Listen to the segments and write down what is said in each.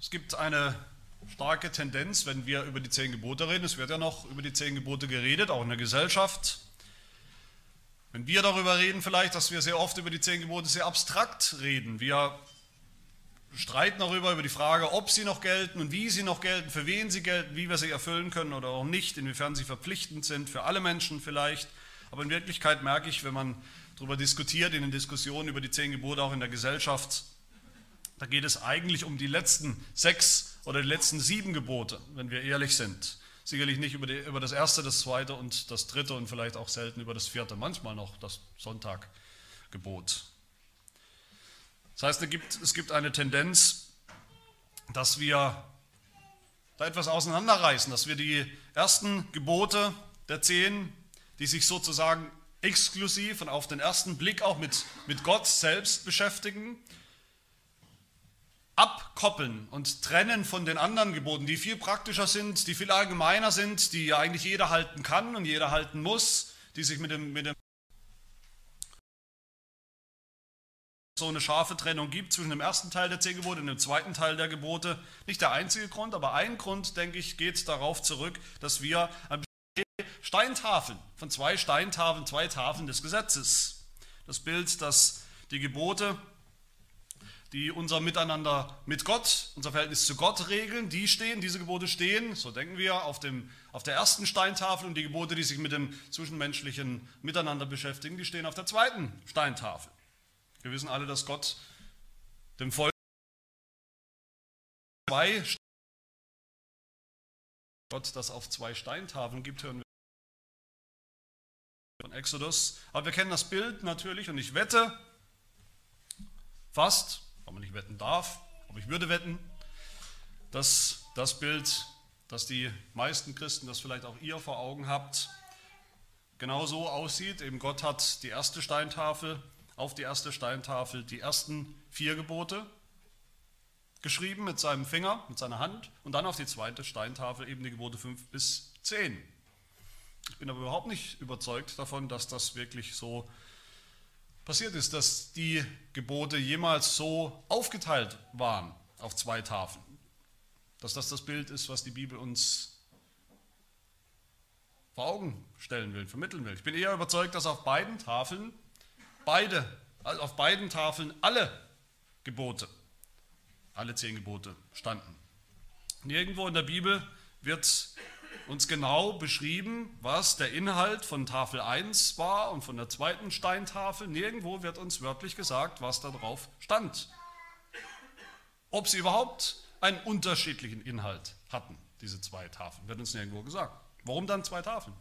Es gibt eine starke Tendenz, wenn wir über die zehn Gebote reden, es wird ja noch über die zehn Gebote geredet, auch in der Gesellschaft. Wenn wir darüber reden, vielleicht, dass wir sehr oft über die zehn Gebote sehr abstrakt reden. Wir streiten darüber, über die Frage, ob sie noch gelten und wie sie noch gelten, für wen sie gelten, wie wir sie erfüllen können oder auch nicht, inwiefern sie verpflichtend sind, für alle Menschen vielleicht. Aber in Wirklichkeit merke ich, wenn man darüber diskutiert, in den Diskussionen über die zehn Gebote auch in der Gesellschaft, da geht es eigentlich um die letzten sechs oder die letzten sieben Gebote, wenn wir ehrlich sind. Sicherlich nicht über, die, über das erste, das zweite und das dritte und vielleicht auch selten über das vierte, manchmal noch das Sonntaggebot. Das heißt, es gibt, es gibt eine Tendenz, dass wir da etwas auseinanderreißen, dass wir die ersten Gebote der zehn, die sich sozusagen exklusiv und auf den ersten Blick auch mit, mit Gott selbst beschäftigen, abkoppeln und trennen von den anderen Geboten, die viel praktischer sind, die viel allgemeiner sind, die ja eigentlich jeder halten kann und jeder halten muss, die sich mit dem, mit dem so eine scharfe Trennung gibt zwischen dem ersten Teil der zehn Gebote und dem zweiten Teil der Gebote. Nicht der einzige Grund, aber ein Grund, denke ich, geht darauf zurück, dass wir Steintafeln, von zwei Steintafeln, zwei Tafeln des Gesetzes. Das Bild, dass die Gebote, die unser Miteinander mit Gott, unser Verhältnis zu Gott regeln, die stehen, diese Gebote stehen, so denken wir, auf, dem, auf der ersten Steintafel und die Gebote, die sich mit dem zwischenmenschlichen Miteinander beschäftigen, die stehen auf der zweiten Steintafel. Wir wissen alle, dass Gott dem Volk zwei Gott das auf zwei Steintafeln gibt, hören wir von Exodus. Aber wir kennen das Bild natürlich und ich wette fast, weil man nicht wetten darf, aber ich würde wetten, dass das Bild, das die meisten Christen, das vielleicht auch ihr vor Augen habt, genau so aussieht. Eben Gott hat die erste Steintafel auf die erste Steintafel die ersten vier Gebote geschrieben mit seinem Finger, mit seiner Hand und dann auf die zweite Steintafel eben die Gebote 5 bis 10. Ich bin aber überhaupt nicht überzeugt davon, dass das wirklich so passiert ist, dass die Gebote jemals so aufgeteilt waren auf zwei Tafeln. Dass das das Bild ist, was die Bibel uns vor Augen stellen will, vermitteln will. Ich bin eher überzeugt, dass auf beiden Tafeln beide, also auf beiden Tafeln alle Gebote, alle zehn Gebote standen. Nirgendwo in der Bibel wird uns genau beschrieben, was der Inhalt von Tafel 1 war und von der zweiten Steintafel. Nirgendwo wird uns wörtlich gesagt, was da drauf stand. Ob sie überhaupt einen unterschiedlichen Inhalt hatten, diese zwei Tafeln, wird uns nirgendwo gesagt. Warum dann zwei Tafeln?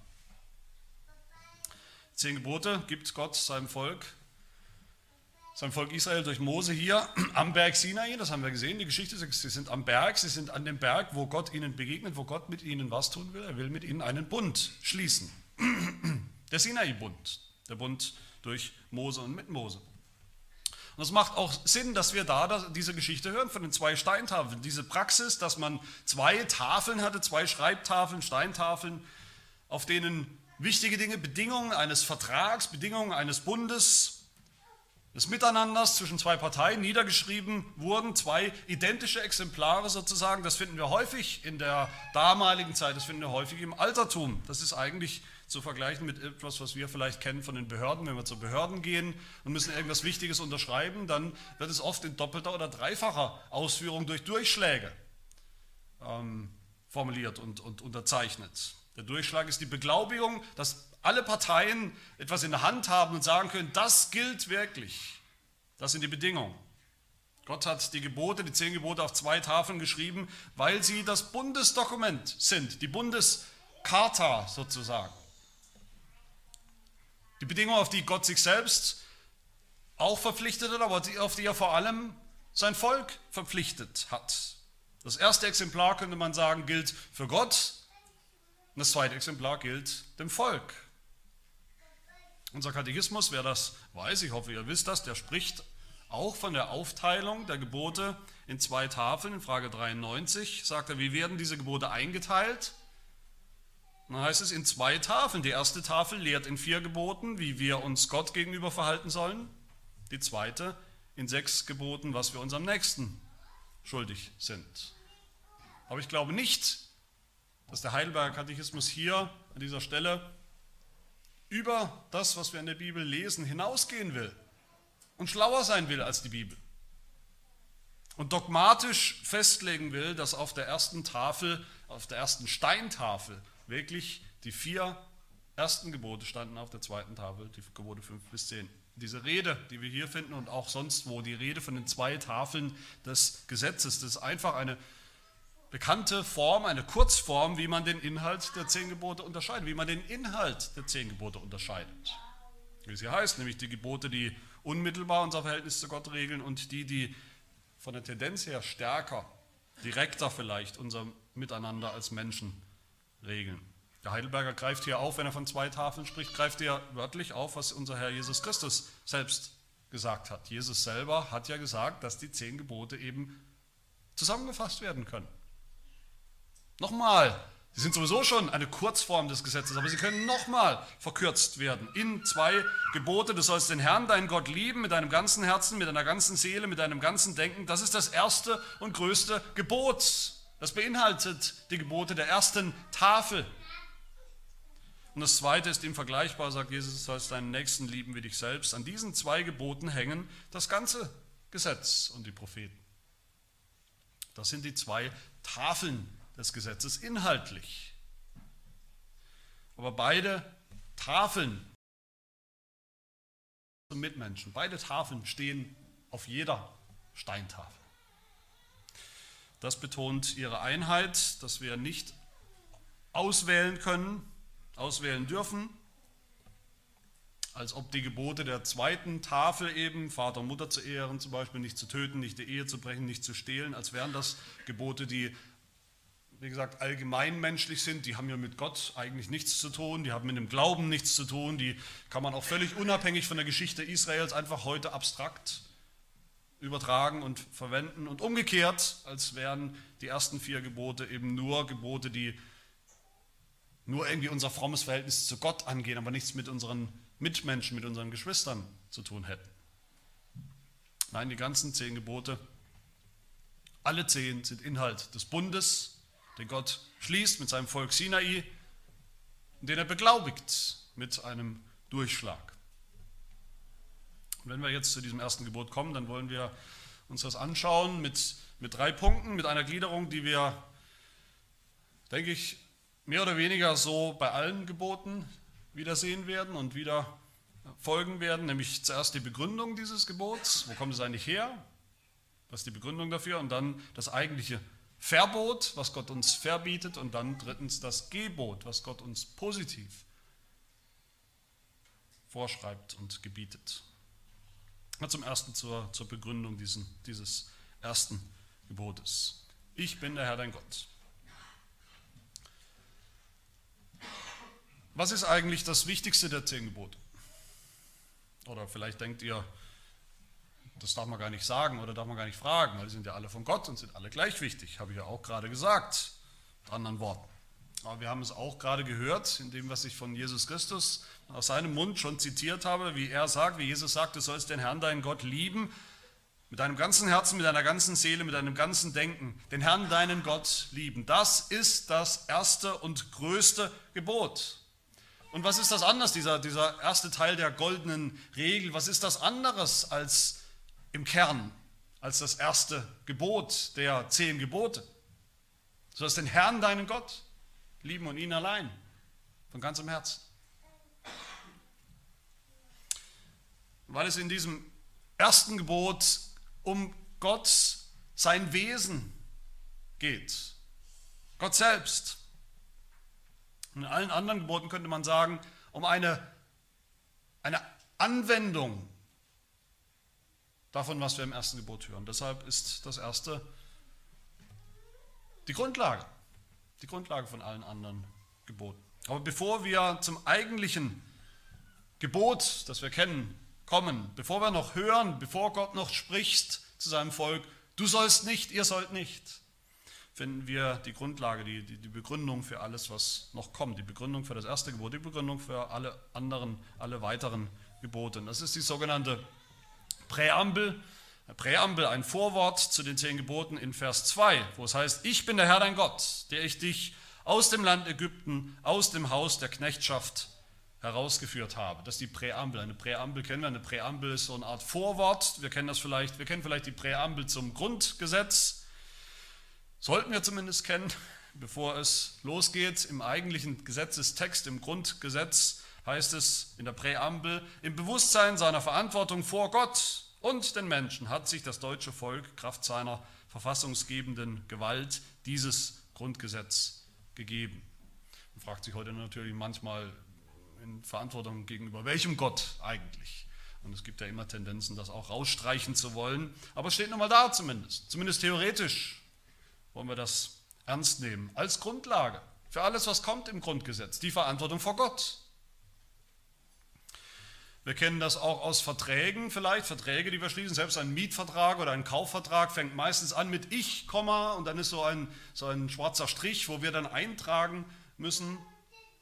Zehn Gebote gibt Gott seinem Volk, seinem Volk Israel durch Mose hier am Berg Sinai, das haben wir gesehen, die Geschichte, sie sind am Berg, sie sind an dem Berg, wo Gott ihnen begegnet, wo Gott mit ihnen was tun will, er will mit ihnen einen Bund schließen. Der Sinai-Bund, der Bund durch Mose und mit Mose. Und es macht auch Sinn, dass wir da diese Geschichte hören von den zwei Steintafeln. Diese Praxis, dass man zwei Tafeln hatte, zwei Schreibtafeln, Steintafeln, auf denen wichtige Dinge, Bedingungen eines Vertrags, Bedingungen eines Bundes, des Miteinanders zwischen zwei Parteien niedergeschrieben wurden, zwei identische Exemplare sozusagen. Das finden wir häufig in der damaligen Zeit, das finden wir häufig im Altertum. Das ist eigentlich zu vergleichen mit etwas, was wir vielleicht kennen von den Behörden. Wenn wir zu Behörden gehen und müssen irgendwas Wichtiges unterschreiben, dann wird es oft in doppelter oder dreifacher Ausführung durch Durchschläge ähm, formuliert und, und unterzeichnet. Der Durchschlag ist die Beglaubigung, dass alle Parteien etwas in der Hand haben und sagen können, das gilt wirklich. Das sind die Bedingungen. Gott hat die Gebote, die zehn Gebote auf zwei Tafeln geschrieben, weil sie das Bundesdokument sind, die Bundescharta sozusagen. Die Bedingungen, auf die Gott sich selbst auch verpflichtet hat, aber auf die er vor allem sein Volk verpflichtet hat. Das erste Exemplar, könnte man sagen, gilt für Gott, und das zweite Exemplar gilt dem Volk. Unser Katechismus, wer das weiß, ich hoffe, ihr wisst das, der spricht auch von der Aufteilung der Gebote in zwei Tafeln. In Frage 93 sagt er, wie werden diese Gebote eingeteilt? Und dann heißt es in zwei Tafeln. Die erste Tafel lehrt in vier Geboten, wie wir uns Gott gegenüber verhalten sollen. Die zweite in sechs Geboten, was wir unserem Nächsten schuldig sind. Aber ich glaube nicht, dass der Heidelberger Katechismus hier an dieser Stelle über das, was wir in der Bibel lesen, hinausgehen will und schlauer sein will als die Bibel. Und dogmatisch festlegen will, dass auf der ersten Tafel, auf der ersten Steintafel wirklich die vier ersten Gebote standen, auf der zweiten Tafel die Gebote 5 bis 10. Diese Rede, die wir hier finden und auch sonst wo, die Rede von den zwei Tafeln des Gesetzes, das ist einfach eine bekannte Form, eine Kurzform, wie man den Inhalt der zehn Gebote unterscheidet, wie man den Inhalt der zehn Gebote unterscheidet. Wie es hier heißt, nämlich die Gebote, die unmittelbar unser Verhältnis zu Gott regeln und die, die von der Tendenz her stärker, direkter vielleicht unser Miteinander als Menschen regeln. Der Heidelberger greift hier auf, wenn er von zwei Tafeln spricht, greift er wörtlich auf, was unser Herr Jesus Christus selbst gesagt hat. Jesus selber hat ja gesagt, dass die zehn Gebote eben zusammengefasst werden können. Nochmal, sie sind sowieso schon eine Kurzform des Gesetzes, aber sie können nochmal verkürzt werden in zwei Gebote. Du sollst den Herrn, deinen Gott lieben mit deinem ganzen Herzen, mit deiner ganzen Seele, mit deinem ganzen Denken. Das ist das erste und größte Gebot. Das beinhaltet die Gebote der ersten Tafel. Und das zweite ist ihm vergleichbar, sagt Jesus, du sollst deinen Nächsten lieben wie dich selbst. An diesen zwei Geboten hängen das ganze Gesetz und die Propheten. Das sind die zwei Tafeln des Gesetzes inhaltlich. Aber beide Tafeln zum Mitmenschen, beide Tafeln stehen auf jeder Steintafel. Das betont ihre Einheit, dass wir nicht auswählen können, auswählen dürfen, als ob die Gebote der zweiten Tafel eben, Vater und Mutter zu ehren zum Beispiel, nicht zu töten, nicht die Ehe zu brechen, nicht zu stehlen, als wären das Gebote, die wie gesagt, allgemeinmenschlich sind, die haben ja mit Gott eigentlich nichts zu tun, die haben mit dem Glauben nichts zu tun, die kann man auch völlig unabhängig von der Geschichte Israels einfach heute abstrakt übertragen und verwenden und umgekehrt, als wären die ersten vier Gebote eben nur Gebote, die nur irgendwie unser frommes Verhältnis zu Gott angehen, aber nichts mit unseren Mitmenschen, mit unseren Geschwistern zu tun hätten. Nein, die ganzen zehn Gebote, alle zehn sind Inhalt des Bundes, den Gott schließt mit seinem Volk Sinai den er beglaubigt mit einem Durchschlag. Und wenn wir jetzt zu diesem ersten Gebot kommen, dann wollen wir uns das anschauen mit, mit drei Punkten, mit einer Gliederung, die wir, denke ich, mehr oder weniger so bei allen Geboten wiedersehen werden und wieder folgen werden, nämlich zuerst die Begründung dieses Gebots, wo kommt es eigentlich her, was ist die Begründung dafür? Und dann das eigentliche Verbot, was Gott uns verbietet, und dann drittens das Gebot, was Gott uns positiv vorschreibt und gebietet. Zum ersten zur, zur Begründung diesen, dieses ersten Gebotes. Ich bin der Herr dein Gott. Was ist eigentlich das Wichtigste der zehn Gebote? Oder vielleicht denkt ihr, das darf man gar nicht sagen oder darf man gar nicht fragen, weil die sind ja alle von Gott und sind alle gleich wichtig, habe ich ja auch gerade gesagt, mit anderen Worten. Aber wir haben es auch gerade gehört, in dem, was ich von Jesus Christus aus seinem Mund schon zitiert habe, wie er sagt, wie Jesus sagt, du sollst den Herrn, deinen Gott lieben, mit deinem ganzen Herzen, mit deiner ganzen Seele, mit deinem ganzen Denken, den Herrn, deinen Gott lieben. Das ist das erste und größte Gebot. Und was ist das anders, dieser, dieser erste Teil der goldenen Regel? Was ist das anderes als im Kern als das erste Gebot der zehn Gebote. Du sollst den Herrn, deinen Gott, lieben und ihn allein, von ganzem Herzen. Weil es in diesem ersten Gebot um Gott, sein Wesen geht. Gott selbst. In allen anderen Geboten könnte man sagen, um eine, eine Anwendung davon, was wir im ersten Gebot hören. Deshalb ist das erste die Grundlage, die Grundlage von allen anderen Geboten. Aber bevor wir zum eigentlichen Gebot, das wir kennen, kommen, bevor wir noch hören, bevor Gott noch spricht zu seinem Volk, du sollst nicht, ihr sollt nicht, finden wir die Grundlage, die, die, die Begründung für alles, was noch kommt, die Begründung für das erste Gebot, die Begründung für alle anderen, alle weiteren Gebote. Das ist die sogenannte Präambel, Präambel, ein Vorwort zu den zehn Geboten in Vers 2, wo es heißt, ich bin der Herr dein Gott, der ich dich aus dem Land Ägypten, aus dem Haus der Knechtschaft herausgeführt habe. Das ist die Präambel. Eine Präambel kennen wir. Eine Präambel ist so eine Art Vorwort. Wir kennen das vielleicht, wir kennen vielleicht die Präambel zum Grundgesetz. Sollten wir zumindest kennen, bevor es losgeht. Im eigentlichen Gesetzestext, im Grundgesetz heißt es in der Präambel, im Bewusstsein seiner Verantwortung vor Gott und den Menschen hat sich das deutsche Volk Kraft seiner verfassungsgebenden Gewalt dieses Grundgesetz gegeben. Man fragt sich heute natürlich manchmal in Verantwortung gegenüber welchem Gott eigentlich. Und es gibt ja immer Tendenzen, das auch rausstreichen zu wollen. Aber es steht nun mal da zumindest. Zumindest theoretisch wollen wir das ernst nehmen. Als Grundlage für alles, was kommt im Grundgesetz. Die Verantwortung vor Gott. Wir kennen das auch aus Verträgen vielleicht, Verträge, die wir schließen. Selbst ein Mietvertrag oder ein Kaufvertrag fängt meistens an mit Ich, und dann ist so ein, so ein schwarzer Strich, wo wir dann eintragen müssen,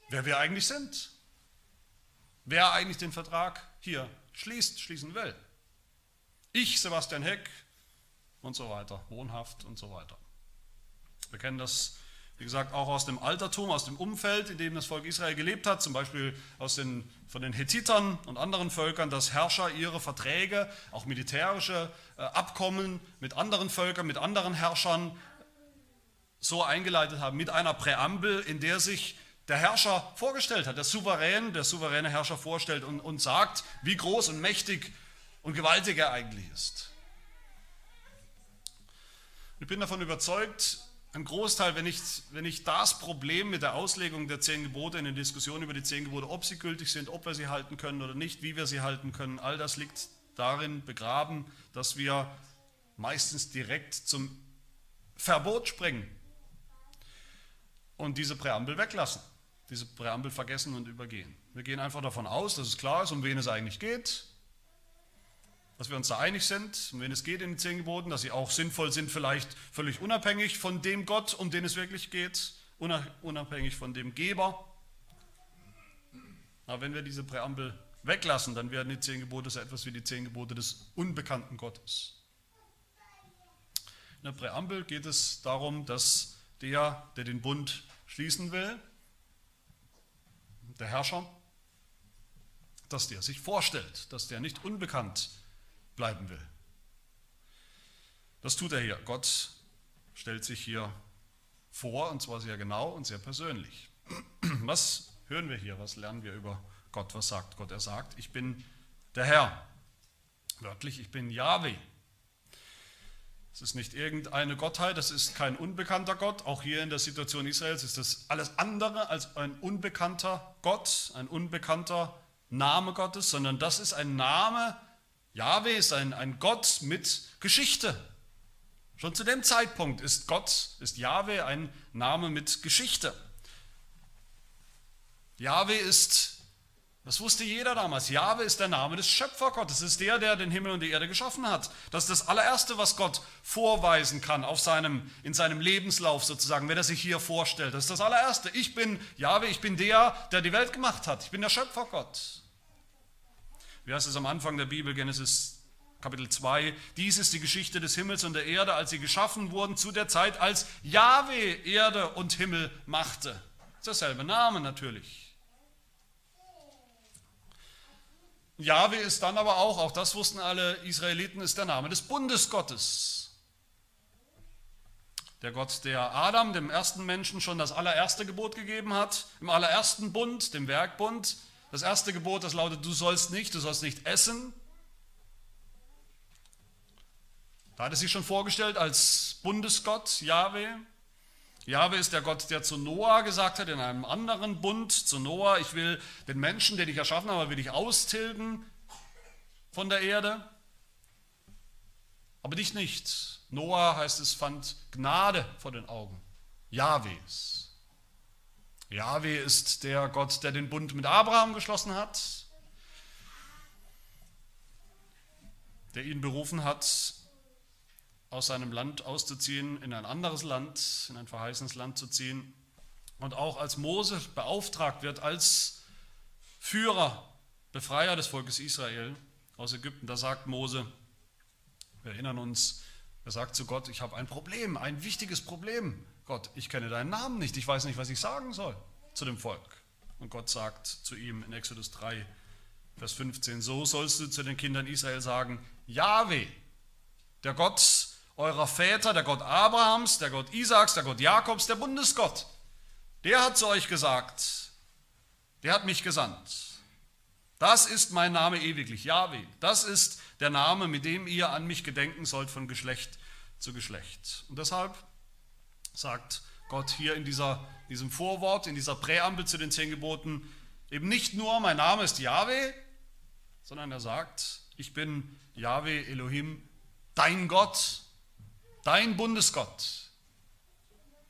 wer wir eigentlich sind. Wer eigentlich den Vertrag hier schließt, schließen will. Ich, Sebastian Heck und so weiter, wohnhaft und so weiter. Wir kennen das wie gesagt, auch aus dem Altertum, aus dem Umfeld, in dem das Volk Israel gelebt hat, zum Beispiel aus den, von den Hethitern und anderen Völkern, dass Herrscher ihre Verträge, auch militärische äh, Abkommen mit anderen Völkern, mit anderen Herrschern so eingeleitet haben, mit einer Präambel, in der sich der Herrscher vorgestellt hat, der Souverän, der souveräne Herrscher vorstellt und, und sagt, wie groß und mächtig und gewaltig er eigentlich ist. Ich bin davon überzeugt, ein Großteil, wenn nicht, wenn nicht das Problem mit der Auslegung der zehn Gebote in den Diskussionen über die zehn Gebote, ob sie gültig sind, ob wir sie halten können oder nicht, wie wir sie halten können, all das liegt darin begraben, dass wir meistens direkt zum Verbot springen und diese Präambel weglassen, diese Präambel vergessen und übergehen. Wir gehen einfach davon aus, dass es klar ist, um wen es eigentlich geht dass wir uns da einig sind, um wen es geht in den zehn Geboten, dass sie auch sinnvoll sind, vielleicht völlig unabhängig von dem Gott, um den es wirklich geht, unabhängig von dem Geber. Aber wenn wir diese Präambel weglassen, dann werden die zehn Gebote so etwas wie die zehn Gebote des unbekannten Gottes. In der Präambel geht es darum, dass der, der den Bund schließen will, der Herrscher, dass der sich vorstellt, dass der nicht unbekannt ist bleiben will. Das tut er hier. Gott stellt sich hier vor, und zwar sehr genau und sehr persönlich. Was hören wir hier? Was lernen wir über Gott? Was sagt Gott? Er sagt, ich bin der Herr. Wörtlich, ich bin Yahweh. Es ist nicht irgendeine Gottheit, das ist kein unbekannter Gott. Auch hier in der Situation Israels ist das alles andere als ein unbekannter Gott, ein unbekannter Name Gottes, sondern das ist ein Name, Jahwe ist ein, ein Gott mit Geschichte. Schon zu dem Zeitpunkt ist Gott, ist Jahwe ein Name mit Geschichte. Jahwe ist, das wusste jeder damals, Jahwe ist der Name des Schöpfergottes, ist der, der den Himmel und die Erde geschaffen hat. Das ist das allererste, was Gott vorweisen kann auf seinem, in seinem Lebenslauf sozusagen, wenn er sich hier vorstellt. Das ist das allererste. Ich bin Jahwe, ich bin der, der die Welt gemacht hat. Ich bin der Schöpfergott. Wie heißt es am Anfang der Bibel, Genesis Kapitel 2? Dies ist die Geschichte des Himmels und der Erde, als sie geschaffen wurden, zu der Zeit, als Jahwe Erde und Himmel machte. Das ist derselbe Name natürlich. Jahwe ist dann aber auch, auch das wussten alle Israeliten, ist der Name des Bundesgottes. Der Gott, der Adam, dem ersten Menschen, schon das allererste Gebot gegeben hat, im allerersten Bund, dem Werkbund, das erste Gebot, das lautet, du sollst nicht, du sollst nicht essen. Da hat er sich schon vorgestellt als Bundesgott, Yahweh. Yahweh ist der Gott, der zu Noah gesagt hat, in einem anderen Bund zu Noah, ich will den Menschen, den ich erschaffen habe, will ich austilgen von der Erde. Aber dich nicht. Noah, heißt es, fand Gnade vor den Augen Jahwes. Jahwe ist der Gott, der den Bund mit Abraham geschlossen hat, der ihn berufen hat, aus seinem Land auszuziehen, in ein anderes Land, in ein verheißenes Land zu ziehen. Und auch als Mose beauftragt wird, als Führer, Befreier des Volkes Israel aus Ägypten, da sagt Mose, Wir erinnern uns, er sagt zu Gott, ich habe ein Problem, ein wichtiges Problem. Gott, ich kenne deinen Namen nicht, ich weiß nicht, was ich sagen soll zu dem Volk. Und Gott sagt zu ihm in Exodus 3, Vers 15, so sollst du zu den Kindern Israel sagen, Jahwe, der Gott eurer Väter, der Gott Abrahams, der Gott Isaaks, der Gott Jakobs, der Bundesgott, der hat zu euch gesagt, der hat mich gesandt. Das ist mein Name ewiglich, Jahwe. Das ist der Name, mit dem ihr an mich gedenken sollt von Geschlecht zu Geschlecht. Und deshalb sagt Gott hier in dieser, diesem Vorwort, in dieser Präambel zu den zehn Geboten, eben nicht nur, mein Name ist Jahwe, sondern er sagt, ich bin Jahwe Elohim, dein Gott, dein Bundesgott,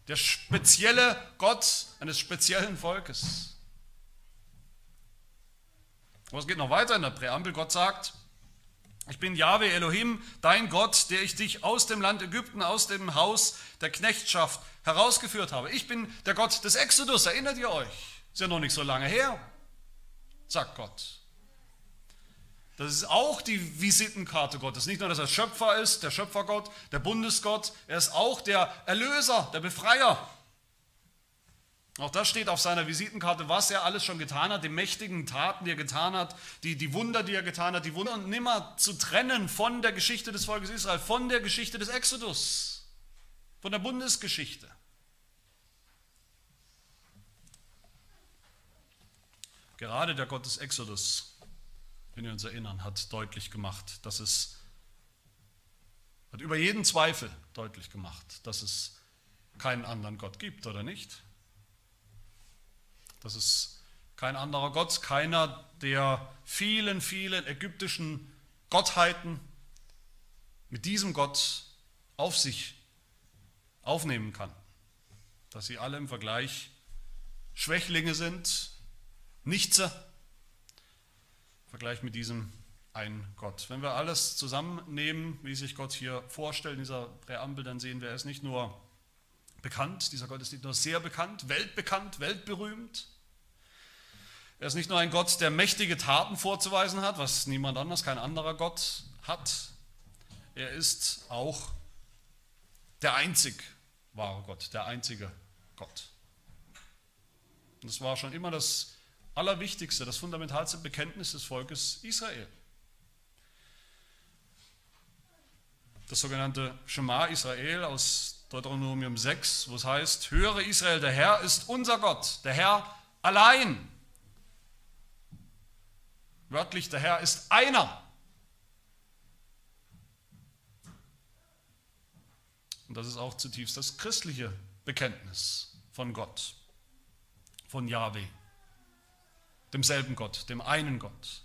der spezielle Gott eines speziellen Volkes. Aber es geht noch weiter in der Präambel. Gott sagt, ich bin Jahwe Elohim, dein Gott, der ich dich aus dem Land Ägypten, aus dem Haus der Knechtschaft herausgeführt habe. Ich bin der Gott des Exodus, erinnert ihr euch? Ist ja noch nicht so lange her, sagt Gott. Das ist auch die Visitenkarte Gottes. Nicht nur, dass er Schöpfer ist, der Schöpfergott, der Bundesgott, er ist auch der Erlöser, der Befreier. Auch das steht auf seiner Visitenkarte, was er alles schon getan hat, die mächtigen Taten, die er getan hat, die, die Wunder, die er getan hat, die Wunder und nimmer zu trennen von der Geschichte des Volkes Israel, von der Geschichte des Exodus, von der Bundesgeschichte. Gerade der Gott des Exodus, wenn wir uns erinnern, hat deutlich gemacht, dass es, hat über jeden Zweifel deutlich gemacht, dass es keinen anderen Gott gibt, oder nicht? Das ist kein anderer Gott, keiner der vielen, vielen ägyptischen Gottheiten mit diesem Gott auf sich aufnehmen kann. Dass sie alle im Vergleich Schwächlinge sind, Nichtse, im Vergleich mit diesem ein Gott. Wenn wir alles zusammennehmen, wie sich Gott hier vorstellt in dieser Präambel, dann sehen wir, er ist nicht nur bekannt, dieser Gott ist nicht nur sehr bekannt, weltbekannt, weltberühmt. Er ist nicht nur ein Gott, der mächtige Taten vorzuweisen hat, was niemand anders, kein anderer Gott hat. Er ist auch der einzig wahre Gott, der einzige Gott. Und das war schon immer das Allerwichtigste, das fundamentalste Bekenntnis des Volkes Israel. Das sogenannte Shema Israel aus Deuteronomium 6, wo es heißt, höre Israel, der Herr ist unser Gott, der Herr allein. Wörtlich, der Herr ist einer. Und das ist auch zutiefst das christliche Bekenntnis von Gott, von Yahweh, demselben Gott, dem einen Gott.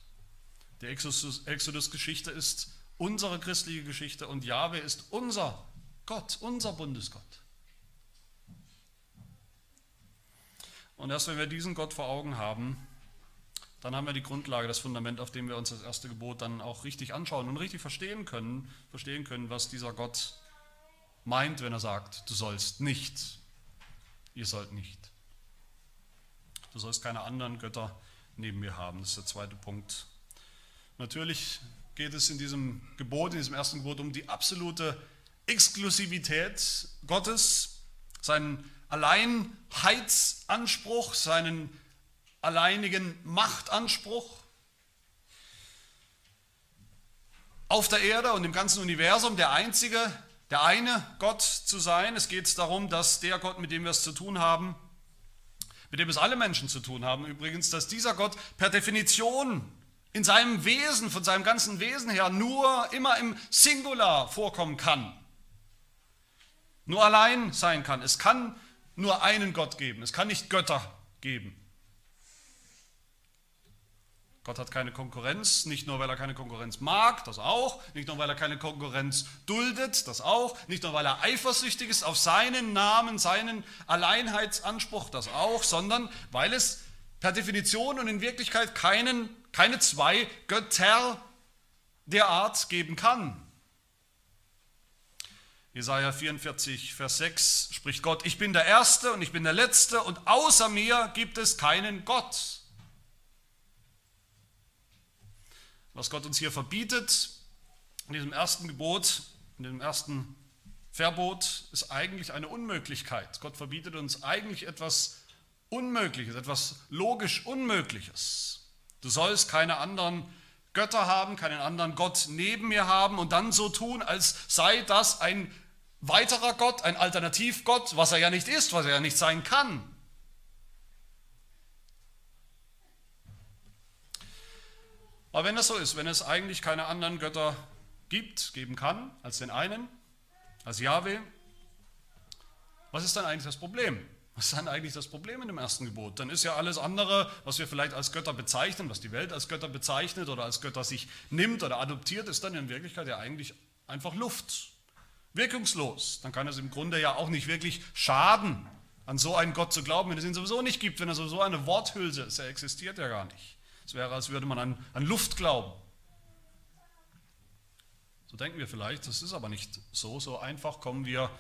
Die Exodus-Geschichte ist unsere christliche Geschichte und Yahweh ist unser Gott, unser Bundesgott. Und erst wenn wir diesen Gott vor Augen haben, dann haben wir die Grundlage, das Fundament, auf dem wir uns das erste Gebot dann auch richtig anschauen und richtig verstehen können, verstehen können, was dieser Gott meint, wenn er sagt, du sollst nicht, ihr sollt nicht. Du sollst keine anderen Götter neben mir haben. Das ist der zweite Punkt. Natürlich geht es in diesem Gebot, in diesem ersten Gebot um die absolute Exklusivität Gottes, seinen Alleinheitsanspruch, seinen alleinigen Machtanspruch auf der Erde und im ganzen Universum der einzige, der eine Gott zu sein. Es geht darum, dass der Gott, mit dem wir es zu tun haben, mit dem es alle Menschen zu tun haben übrigens, dass dieser Gott per Definition in seinem Wesen, von seinem ganzen Wesen her, nur immer im Singular vorkommen kann nur allein sein kann. Es kann nur einen Gott geben. Es kann nicht Götter geben. Gott hat keine Konkurrenz, nicht nur weil er keine Konkurrenz mag, das auch, nicht nur weil er keine Konkurrenz duldet, das auch, nicht nur weil er eifersüchtig ist auf seinen Namen, seinen Alleinheitsanspruch, das auch, sondern weil es per Definition und in Wirklichkeit keinen, keine zwei Götter der Art geben kann. Jesaja 44, Vers 6 spricht Gott: Ich bin der Erste und ich bin der Letzte und außer mir gibt es keinen Gott. Was Gott uns hier verbietet, In diesem ersten Gebot, in dem ersten Verbot ist eigentlich eine Unmöglichkeit. Gott verbietet uns eigentlich etwas Unmögliches, etwas logisch Unmögliches. Du sollst keine anderen Götter haben, keinen anderen Gott neben mir haben und dann so tun, als sei das ein weiterer Gott, ein Alternativgott, was er ja nicht ist, was er ja nicht sein kann. Aber wenn das so ist, wenn es eigentlich keine anderen Götter gibt, geben kann, als den einen, als Yahweh, was ist dann eigentlich das Problem? Was ist dann eigentlich das Problem in dem ersten Gebot? Dann ist ja alles andere, was wir vielleicht als Götter bezeichnen, was die Welt als Götter bezeichnet oder als Götter sich nimmt oder adoptiert, ist dann in Wirklichkeit ja eigentlich einfach Luft. Wirkungslos. Dann kann es im Grunde ja auch nicht wirklich schaden, an so einen Gott zu glauben, wenn es ihn sowieso nicht gibt, wenn er sowieso eine Worthülse ist. Er existiert ja gar nicht. Es wäre, als würde man an, an Luft glauben. So denken wir vielleicht, das ist aber nicht so. So einfach kommen wir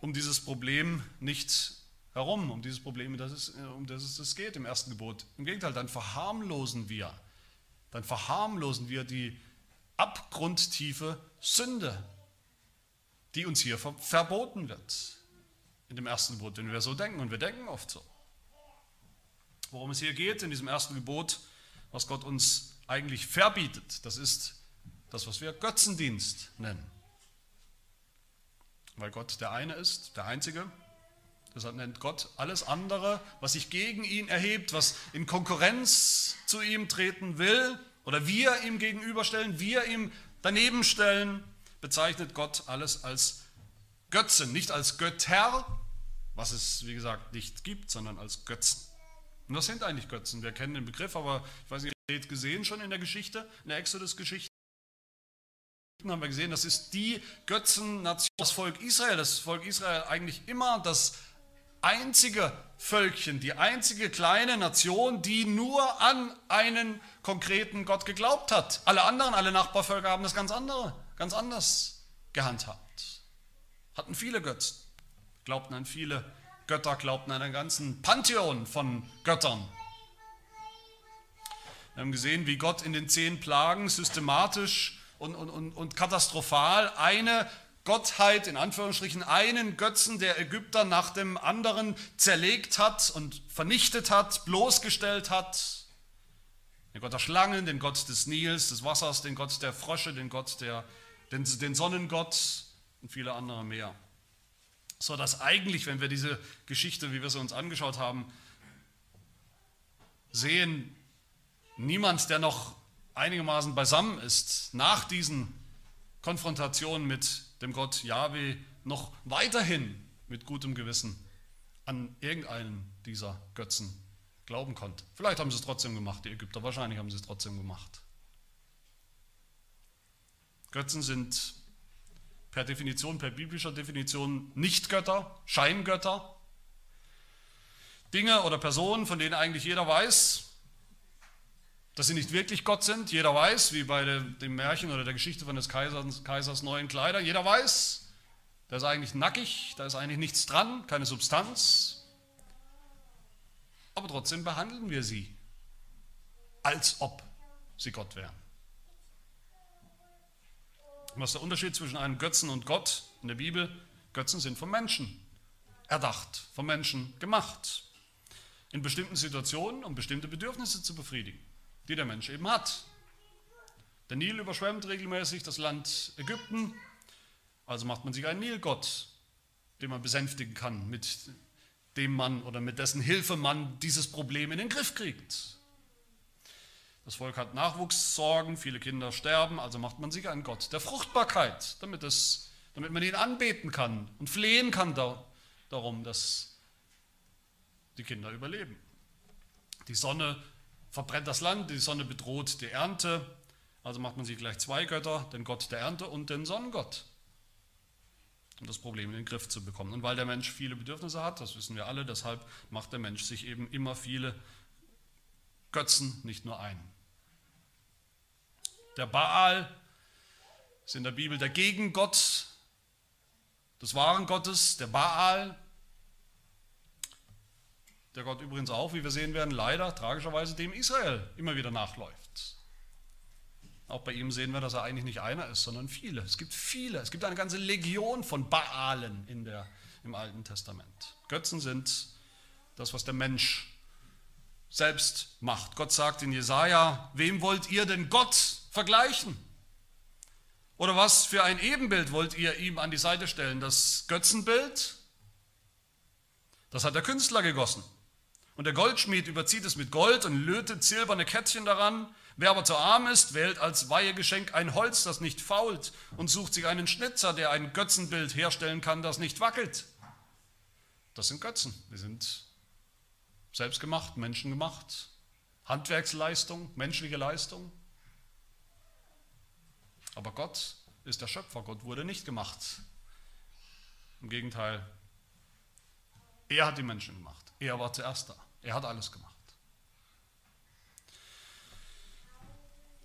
um dieses Problem nicht herum, um dieses Problem, das es, um das es geht im ersten Gebot. Im Gegenteil, dann verharmlosen wir, dann verharmlosen wir die abgrundtiefe Sünde, die uns hier verboten wird in dem ersten Gebot, wenn wir so denken. Und wir denken oft so. Worum es hier geht in diesem ersten Gebot, was Gott uns eigentlich verbietet, das ist das, was wir Götzendienst nennen weil Gott der eine ist, der einzige. Deshalb nennt Gott alles andere, was sich gegen ihn erhebt, was in Konkurrenz zu ihm treten will oder wir ihm gegenüberstellen, wir ihm daneben stellen, bezeichnet Gott alles als Götzen, nicht als Götter, was es wie gesagt nicht gibt, sondern als Götzen. Und was sind eigentlich Götzen? Wir kennen den Begriff, aber ich weiß nicht, ihr habt gesehen schon in der Geschichte, in der Exodus-Geschichte haben wir gesehen, das ist die Götzennation, das Volk Israel. Das Volk Israel eigentlich immer das einzige Völkchen, die einzige kleine Nation, die nur an einen konkreten Gott geglaubt hat. Alle anderen, alle Nachbarvölker haben das ganz andere, ganz anders gehandhabt. Hatten viele Götzen, glaubten an viele Götter, glaubten an einen ganzen Pantheon von Göttern. Wir haben gesehen, wie Gott in den zehn Plagen systematisch und, und, und, katastrophal eine Gottheit, in Anführungsstrichen, einen Götzen der Ägypter nach dem anderen zerlegt hat und vernichtet hat, bloßgestellt hat. Den Gott der Schlangen, den Gott des Nils, des Wassers, den Gott der Frösche, den Gott der, den, den Sonnengott und viele andere mehr. So dass eigentlich, wenn wir diese Geschichte, wie wir sie uns angeschaut haben, sehen, niemand, der noch einigermaßen beisammen ist, nach diesen Konfrontationen mit dem Gott Yahweh noch weiterhin mit gutem Gewissen an irgendeinen dieser Götzen glauben konnte. Vielleicht haben sie es trotzdem gemacht, die Ägypter, wahrscheinlich haben sie es trotzdem gemacht. Götzen sind per Definition, per biblischer Definition nicht Götter, Scheingötter, Dinge oder Personen, von denen eigentlich jeder weiß, dass sie nicht wirklich Gott sind. Jeder weiß, wie bei dem Märchen oder der Geschichte von des Kaisers, Kaisers neuen Kleider, jeder weiß, da ist eigentlich nackig, da ist eigentlich nichts dran, keine Substanz. Aber trotzdem behandeln wir sie, als ob sie Gott wären. Was ist der Unterschied zwischen einem Götzen und Gott in der Bibel? Götzen sind vom Menschen erdacht, vom Menschen gemacht. In bestimmten Situationen, um bestimmte Bedürfnisse zu befriedigen die der Mensch eben hat. Der Nil überschwemmt regelmäßig das Land Ägypten, also macht man sich einen Nilgott, den man besänftigen kann, mit dem man oder mit dessen Hilfe man dieses Problem in den Griff kriegt. Das Volk hat Nachwuchssorgen, viele Kinder sterben, also macht man sich einen Gott der Fruchtbarkeit, damit, es, damit man ihn anbeten kann und flehen kann da, darum, dass die Kinder überleben. Die Sonne verbrennt das Land, die Sonne bedroht die Ernte. Also macht man sich gleich zwei Götter, den Gott der Ernte und den Sonnengott, um das Problem in den Griff zu bekommen. Und weil der Mensch viele Bedürfnisse hat, das wissen wir alle, deshalb macht der Mensch sich eben immer viele Götzen, nicht nur einen. Der Baal ist in der Bibel der Gegengott des wahren Gottes, der Baal, der Gott übrigens auch, wie wir sehen werden, leider tragischerweise dem Israel immer wieder nachläuft. Auch bei ihm sehen wir, dass er eigentlich nicht einer ist, sondern viele. Es gibt viele. Es gibt eine ganze Legion von Baalen in der, im Alten Testament. Götzen sind das, was der Mensch selbst macht. Gott sagt in Jesaja: Wem wollt ihr denn Gott vergleichen? Oder was für ein Ebenbild wollt ihr ihm an die Seite stellen? Das Götzenbild? Das hat der Künstler gegossen. Und der Goldschmied überzieht es mit Gold und lötet silberne Kettchen daran. Wer aber zu arm ist, wählt als Weihegeschenk ein Holz, das nicht fault, und sucht sich einen Schnitzer, der ein Götzenbild herstellen kann, das nicht wackelt. Das sind Götzen. Die sind selbstgemacht, menschengemacht. Handwerksleistung, menschliche Leistung. Aber Gott ist der Schöpfer. Gott wurde nicht gemacht. Im Gegenteil, er hat die Menschen gemacht. Er war zuerst da. Er hat alles gemacht.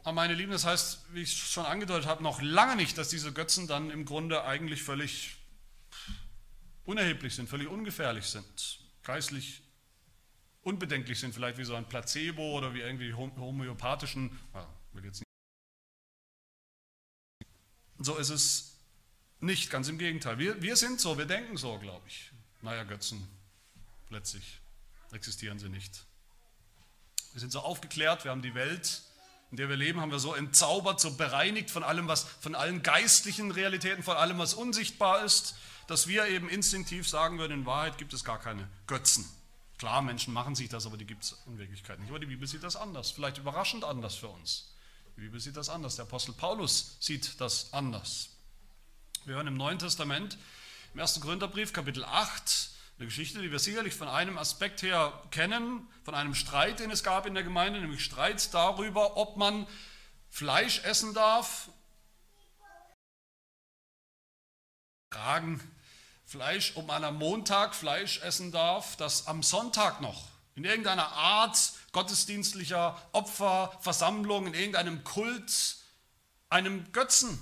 Aber meine Lieben, das heißt, wie ich schon angedeutet habe, noch lange nicht, dass diese Götzen dann im Grunde eigentlich völlig unerheblich sind, völlig ungefährlich sind, geistlich unbedenklich sind, vielleicht wie so ein Placebo oder wie irgendwie homöopathischen, will jetzt nicht. So ist es nicht, ganz im Gegenteil. Wir, wir sind so, wir denken so, glaube ich. Naja, Götzen, letztlich existieren sie nicht. Wir sind so aufgeklärt, wir haben die Welt, in der wir leben, haben wir so entzaubert, so bereinigt von allem, was, von allen geistlichen Realitäten, von allem, was unsichtbar ist, dass wir eben instinktiv sagen würden, in Wahrheit gibt es gar keine Götzen. Klar, Menschen machen sich das, aber die gibt es in Wirklichkeit nicht. Aber die Bibel sieht das anders, vielleicht überraschend anders für uns. Die Bibel sieht das anders. Der Apostel Paulus sieht das anders. Wir hören im Neuen Testament, im 1. Korintherbrief, Kapitel 8, eine Geschichte, die wir sicherlich von einem Aspekt her kennen, von einem Streit, den es gab in der Gemeinde, nämlich Streit darüber, ob man Fleisch essen darf. Fragen, Fleisch, ob man am Montag Fleisch essen darf, das am Sonntag noch in irgendeiner Art gottesdienstlicher Opfer, Versammlung, in irgendeinem Kult einem Götzen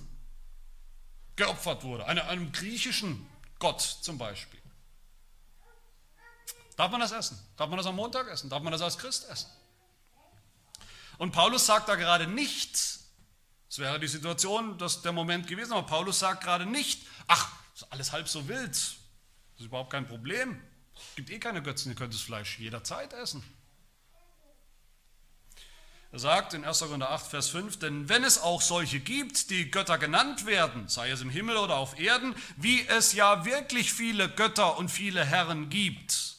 geopfert wurde, einem, einem griechischen Gott zum Beispiel. Darf man das essen? Darf man das am Montag essen? Darf man das als Christ essen? Und Paulus sagt da gerade nicht, es wäre die Situation, das der Moment gewesen, aber Paulus sagt gerade nicht, ach, ist alles halb so wild, das ist überhaupt kein Problem. Es gibt eh keine Götzen, ihr könnt das Fleisch jederzeit essen. Er sagt in 1. Korinther 8, Vers 5, denn wenn es auch solche gibt, die Götter genannt werden, sei es im Himmel oder auf Erden, wie es ja wirklich viele Götter und viele Herren gibt,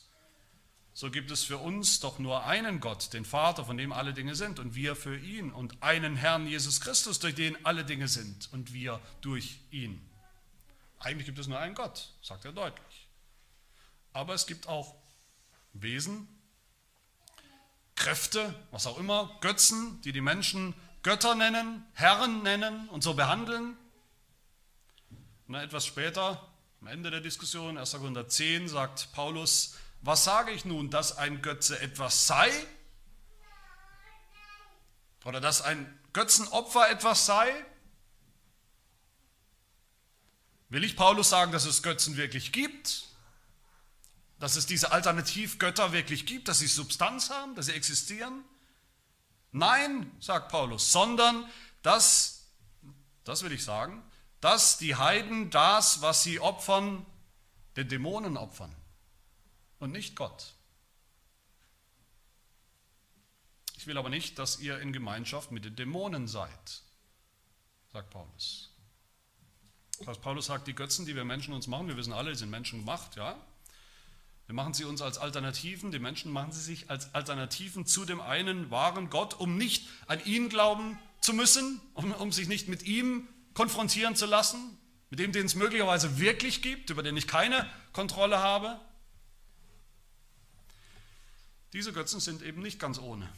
so gibt es für uns doch nur einen Gott, den Vater, von dem alle Dinge sind, und wir für ihn, und einen Herrn Jesus Christus, durch den alle Dinge sind, und wir durch ihn. Eigentlich gibt es nur einen Gott, sagt er deutlich. Aber es gibt auch Wesen, Kräfte, was auch immer, Götzen, die die Menschen Götter nennen, Herren nennen und so behandeln. Und etwas später, am Ende der Diskussion, 1. Korinther 10, sagt Paulus, was sage ich nun, dass ein Götze etwas sei? Oder dass ein Götzenopfer etwas sei? Will ich Paulus sagen, dass es Götzen wirklich gibt? Dass es diese Alternativgötter wirklich gibt, dass sie Substanz haben, dass sie existieren? Nein, sagt Paulus, sondern dass, das will ich sagen, dass die Heiden das, was sie opfern, den Dämonen opfern und nicht Gott. Ich will aber nicht, dass ihr in Gemeinschaft mit den Dämonen seid, sagt Paulus. Was Paulus sagt, die Götzen, die wir Menschen uns machen, wir wissen alle, die sind Menschen gemacht, ja. Wir machen sie uns als Alternativen, die Menschen machen sie sich als Alternativen zu dem einen wahren Gott, um nicht an ihn glauben zu müssen, um, um sich nicht mit ihm konfrontieren zu lassen, mit dem, den es möglicherweise wirklich gibt, über den ich keine Kontrolle habe. Diese Götzen sind eben nicht ganz ohne.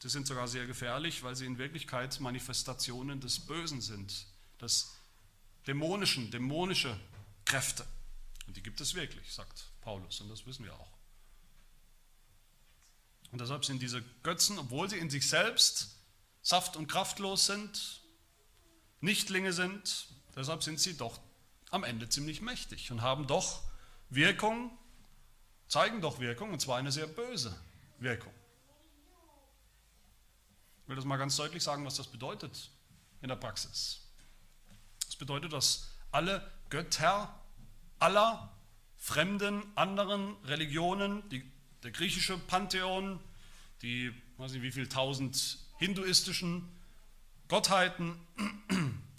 Sie sind sogar sehr gefährlich, weil sie in Wirklichkeit Manifestationen des Bösen sind, des dämonischen, dämonische Kräfte. Und die gibt es wirklich, sagt Paulus, und das wissen wir auch. Und deshalb sind diese Götzen, obwohl sie in sich selbst saft- und kraftlos sind, Nichtlinge sind, deshalb sind sie doch am Ende ziemlich mächtig und haben doch Wirkung, zeigen doch Wirkung, und zwar eine sehr böse Wirkung. Ich will das mal ganz deutlich sagen, was das bedeutet in der Praxis. Das bedeutet, dass alle Götter aller fremden anderen Religionen, die, der griechische Pantheon, die, weiß nicht wie viel tausend hinduistischen Gottheiten,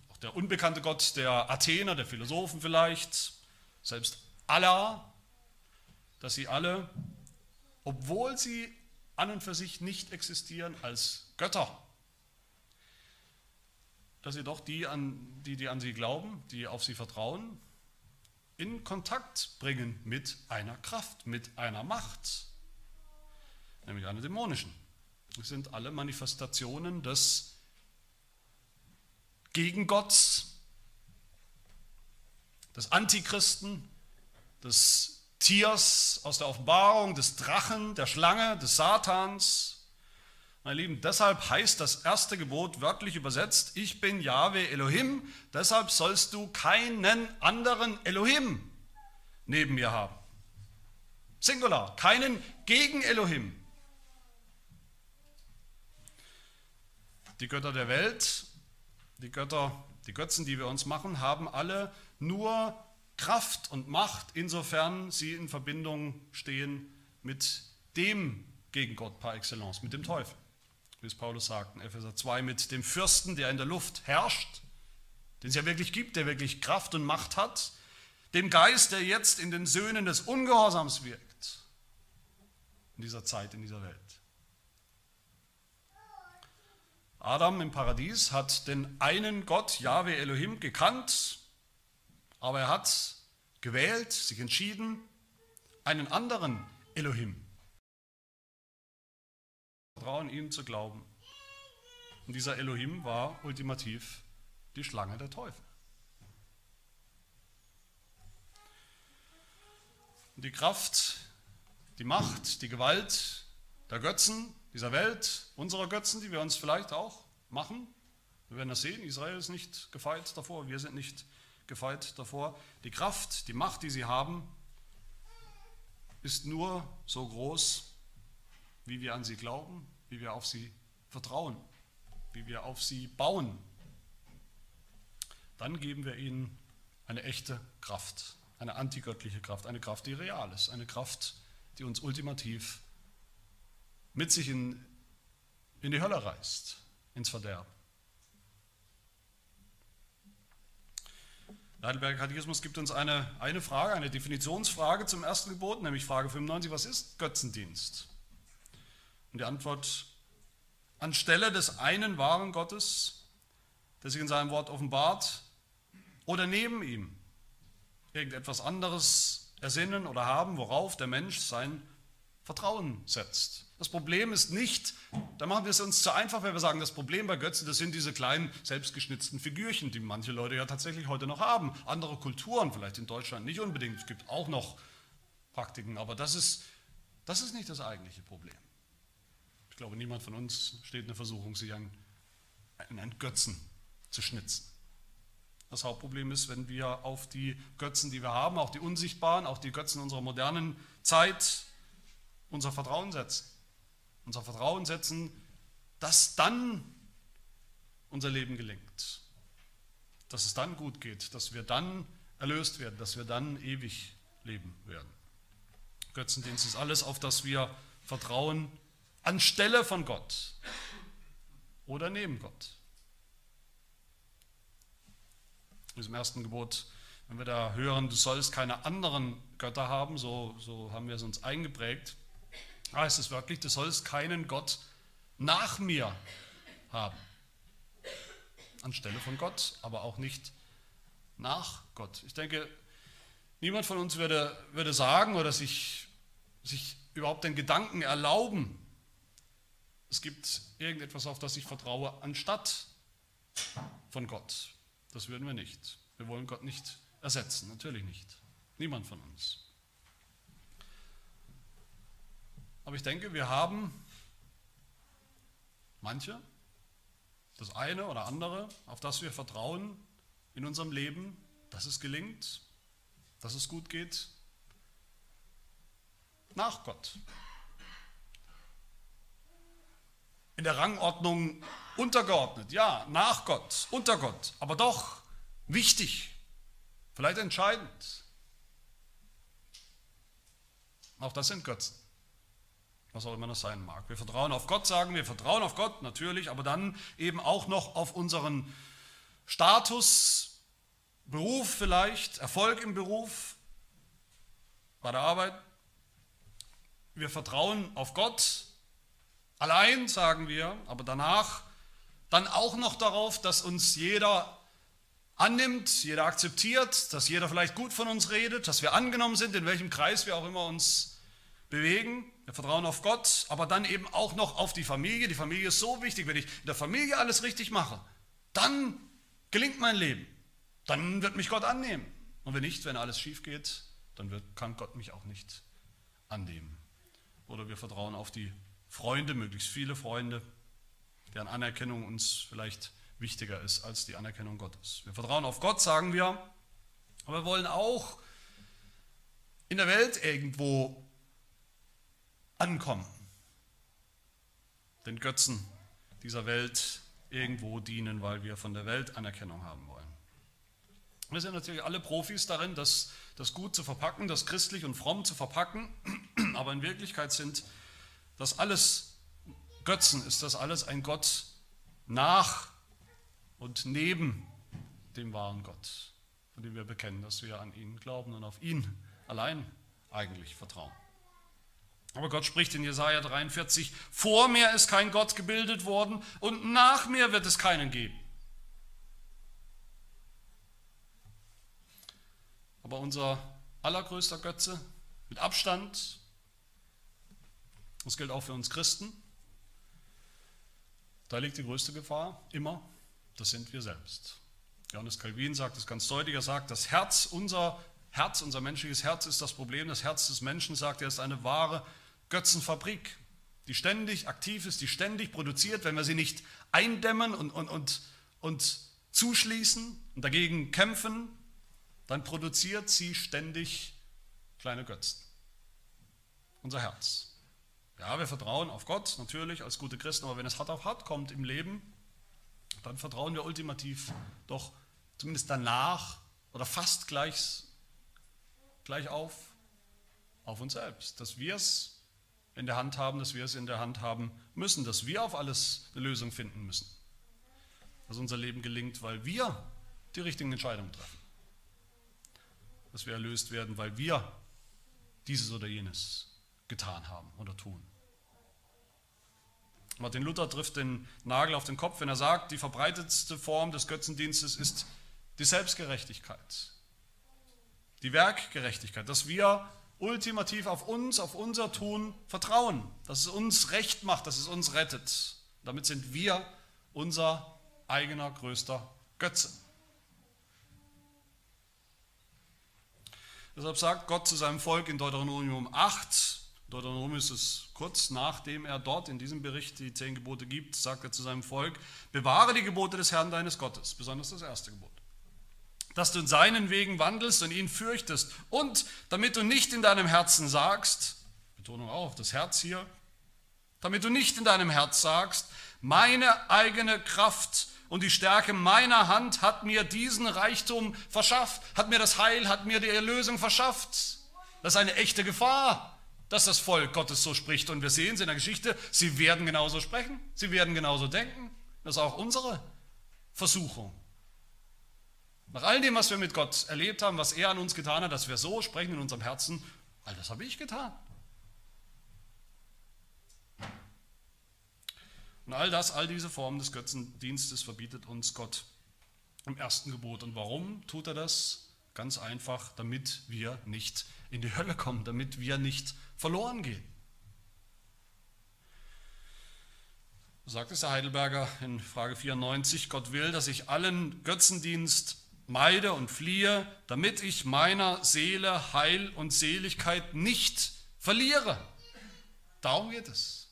auch der unbekannte Gott der Athener, der Philosophen vielleicht, selbst Allah, dass sie alle, obwohl sie an und für sich nicht existieren als Götter, dass sie doch die, an, die, die an sie glauben, die auf sie vertrauen, in Kontakt bringen mit einer Kraft, mit einer Macht, nämlich einer dämonischen. Es sind alle Manifestationen des Gegengotts, des Antichristen, des Tiers aus der Offenbarung, des Drachen, der Schlange, des Satans. Meine Lieben, deshalb heißt das erste Gebot wörtlich übersetzt, ich bin Yahweh Elohim, deshalb sollst du keinen anderen Elohim neben mir haben. Singular, keinen gegen Elohim. Die Götter der Welt, die Götter, die Götzen, die wir uns machen, haben alle nur Kraft und Macht, insofern sie in Verbindung stehen mit dem Gegengott par excellence, mit dem Teufel. Wie es Paulus sagt in Epheser 2, mit dem Fürsten, der in der Luft herrscht, den es ja wirklich gibt, der wirklich Kraft und Macht hat, dem Geist, der jetzt in den Söhnen des Ungehorsams wirkt, in dieser Zeit, in dieser Welt. Adam im Paradies hat den einen Gott, Yahweh Elohim, gekannt aber er hat gewählt, sich entschieden, einen anderen Elohim. Vertrauen ihm zu glauben. Und dieser Elohim war ultimativ die Schlange der Teufel. Und die Kraft, die Macht, die Gewalt der Götzen dieser Welt, unserer Götzen, die wir uns vielleicht auch machen, wir werden das sehen, Israel ist nicht gefeit davor, wir sind nicht gefeit davor. Die Kraft, die Macht, die sie haben, ist nur so groß, wie wir an sie glauben, wie wir auf sie vertrauen, wie wir auf sie bauen. Dann geben wir ihnen eine echte Kraft, eine antigöttliche Kraft, eine Kraft, die real ist, eine Kraft, die uns ultimativ mit sich in, in die Hölle reißt, ins Verderben. Heidelberger Katechismus gibt uns eine, eine Frage, eine Definitionsfrage zum ersten Gebot, nämlich Frage 95, was ist Götzendienst? Und die Antwort, anstelle des einen wahren Gottes, der sich in seinem Wort offenbart, oder neben ihm irgendetwas anderes ersinnen oder haben, worauf der Mensch sein Vertrauen setzt. Das Problem ist nicht, da machen wir es uns zu einfach, wenn wir sagen, das Problem bei Götzen, das sind diese kleinen selbstgeschnitzten Figürchen, die manche Leute ja tatsächlich heute noch haben. Andere Kulturen, vielleicht in Deutschland nicht unbedingt, es gibt auch noch Praktiken, aber das ist, das ist nicht das eigentliche Problem. Ich glaube, niemand von uns steht in der Versuchung, sich einen, einen Götzen zu schnitzen. Das Hauptproblem ist, wenn wir auf die Götzen, die wir haben, auch die unsichtbaren, auch die Götzen unserer modernen Zeit, unser Vertrauen setzen unser Vertrauen setzen, dass dann unser Leben gelingt, dass es dann gut geht, dass wir dann erlöst werden, dass wir dann ewig leben werden. Götzendienst ist alles, auf das wir vertrauen, anstelle von Gott oder neben Gott. In diesem ersten Gebot, wenn wir da hören, du sollst keine anderen Götter haben, so, so haben wir es uns eingeprägt, heißt es wörtlich, du sollst keinen Gott nach mir haben. Anstelle von Gott, aber auch nicht nach Gott. Ich denke, niemand von uns würde, würde sagen oder sich, sich überhaupt den Gedanken erlauben, es gibt irgendetwas, auf das ich vertraue, anstatt von Gott. Das würden wir nicht. Wir wollen Gott nicht ersetzen, natürlich nicht. Niemand von uns. Aber ich denke, wir haben manche, das eine oder andere, auf das wir vertrauen in unserem Leben, dass es gelingt, dass es gut geht, nach Gott. in der Rangordnung untergeordnet, ja, nach Gott, unter Gott, aber doch wichtig, vielleicht entscheidend. Auch das sind Götzen, was auch immer das sein mag. Wir vertrauen auf Gott, sagen wir, vertrauen auf Gott natürlich, aber dann eben auch noch auf unseren Status, Beruf vielleicht, Erfolg im Beruf, bei der Arbeit. Wir vertrauen auf Gott allein, sagen wir, aber danach dann auch noch darauf, dass uns jeder annimmt, jeder akzeptiert, dass jeder vielleicht gut von uns redet, dass wir angenommen sind, in welchem Kreis wir auch immer uns bewegen. Wir vertrauen auf Gott, aber dann eben auch noch auf die Familie. Die Familie ist so wichtig. Wenn ich in der Familie alles richtig mache, dann gelingt mein Leben. Dann wird mich Gott annehmen. Und wenn nicht, wenn alles schief geht, dann wird, kann Gott mich auch nicht annehmen. Oder wir vertrauen auf die Freunde, möglichst viele Freunde, deren Anerkennung uns vielleicht wichtiger ist als die Anerkennung Gottes. Wir vertrauen auf Gott, sagen wir, aber wir wollen auch in der Welt irgendwo ankommen, den Götzen dieser Welt irgendwo dienen, weil wir von der Welt Anerkennung haben wollen. Wir sind natürlich alle Profis darin, das, das gut zu verpacken, das christlich und fromm zu verpacken, aber in Wirklichkeit sind das alles Götzen, ist das alles ein Gott nach und neben dem wahren Gott, von dem wir bekennen, dass wir an ihn glauben und auf ihn allein eigentlich vertrauen. Aber Gott spricht in Jesaja 43: Vor mir ist kein Gott gebildet worden und nach mir wird es keinen geben. Aber unser allergrößter Götze, mit Abstand, das gilt auch für uns Christen, da liegt die größte Gefahr immer das sind wir selbst. Johannes Calvin sagt es ganz deutlich, er sagt, das Herz, unser Herz, unser menschliches Herz ist das Problem. Das Herz des Menschen, sagt er, ist eine wahre Götzenfabrik, die ständig aktiv ist, die ständig produziert, wenn wir sie nicht eindämmen und, und, und, und zuschließen und dagegen kämpfen, dann produziert sie ständig kleine Götzen. Unser Herz. Ja, wir vertrauen auf Gott natürlich als gute Christen, aber wenn es hart auf hart kommt im Leben, dann vertrauen wir ultimativ doch zumindest danach oder fast gleich, gleich auf, auf uns selbst, dass wir es in der Hand haben, dass wir es in der Hand haben müssen, dass wir auf alles eine Lösung finden müssen, dass unser Leben gelingt, weil wir die richtigen Entscheidungen treffen, dass wir erlöst werden, weil wir dieses oder jenes getan haben oder tun. Martin Luther trifft den Nagel auf den Kopf, wenn er sagt, die verbreitetste Form des Götzendienstes ist die Selbstgerechtigkeit, die Werkgerechtigkeit, dass wir ultimativ auf uns, auf unser Tun vertrauen, dass es uns recht macht, dass es uns rettet. Damit sind wir unser eigener größter Götze. Deshalb sagt Gott zu seinem Volk in Deuteronomium 8, Deuteronomium ist es kurz nachdem er dort in diesem Bericht die zehn Gebote gibt, sagt er zu seinem Volk, bewahre die Gebote des Herrn deines Gottes, besonders das erste Gebot. Dass du in seinen Wegen wandelst und ihn fürchtest und damit du nicht in deinem Herzen sagst, Betonung auf das Herz hier, damit du nicht in deinem Herz sagst, meine eigene Kraft und die Stärke meiner Hand hat mir diesen Reichtum verschafft, hat mir das Heil, hat mir die Erlösung verschafft. Das ist eine echte Gefahr dass das Volk Gottes so spricht. Und wir sehen es in der Geschichte, sie werden genauso sprechen, sie werden genauso denken. Das ist auch unsere Versuchung. Nach all dem, was wir mit Gott erlebt haben, was er an uns getan hat, dass wir so sprechen in unserem Herzen, all das habe ich getan. Und all das, all diese Formen des Götzendienstes verbietet uns Gott im ersten Gebot. Und warum tut er das? Ganz einfach, damit wir nicht in die Hölle kommen, damit wir nicht verloren gehen. So sagt es der Heidelberger in Frage 94, Gott will, dass ich allen Götzendienst meide und fliehe, damit ich meiner Seele Heil und Seligkeit nicht verliere. Darum geht es.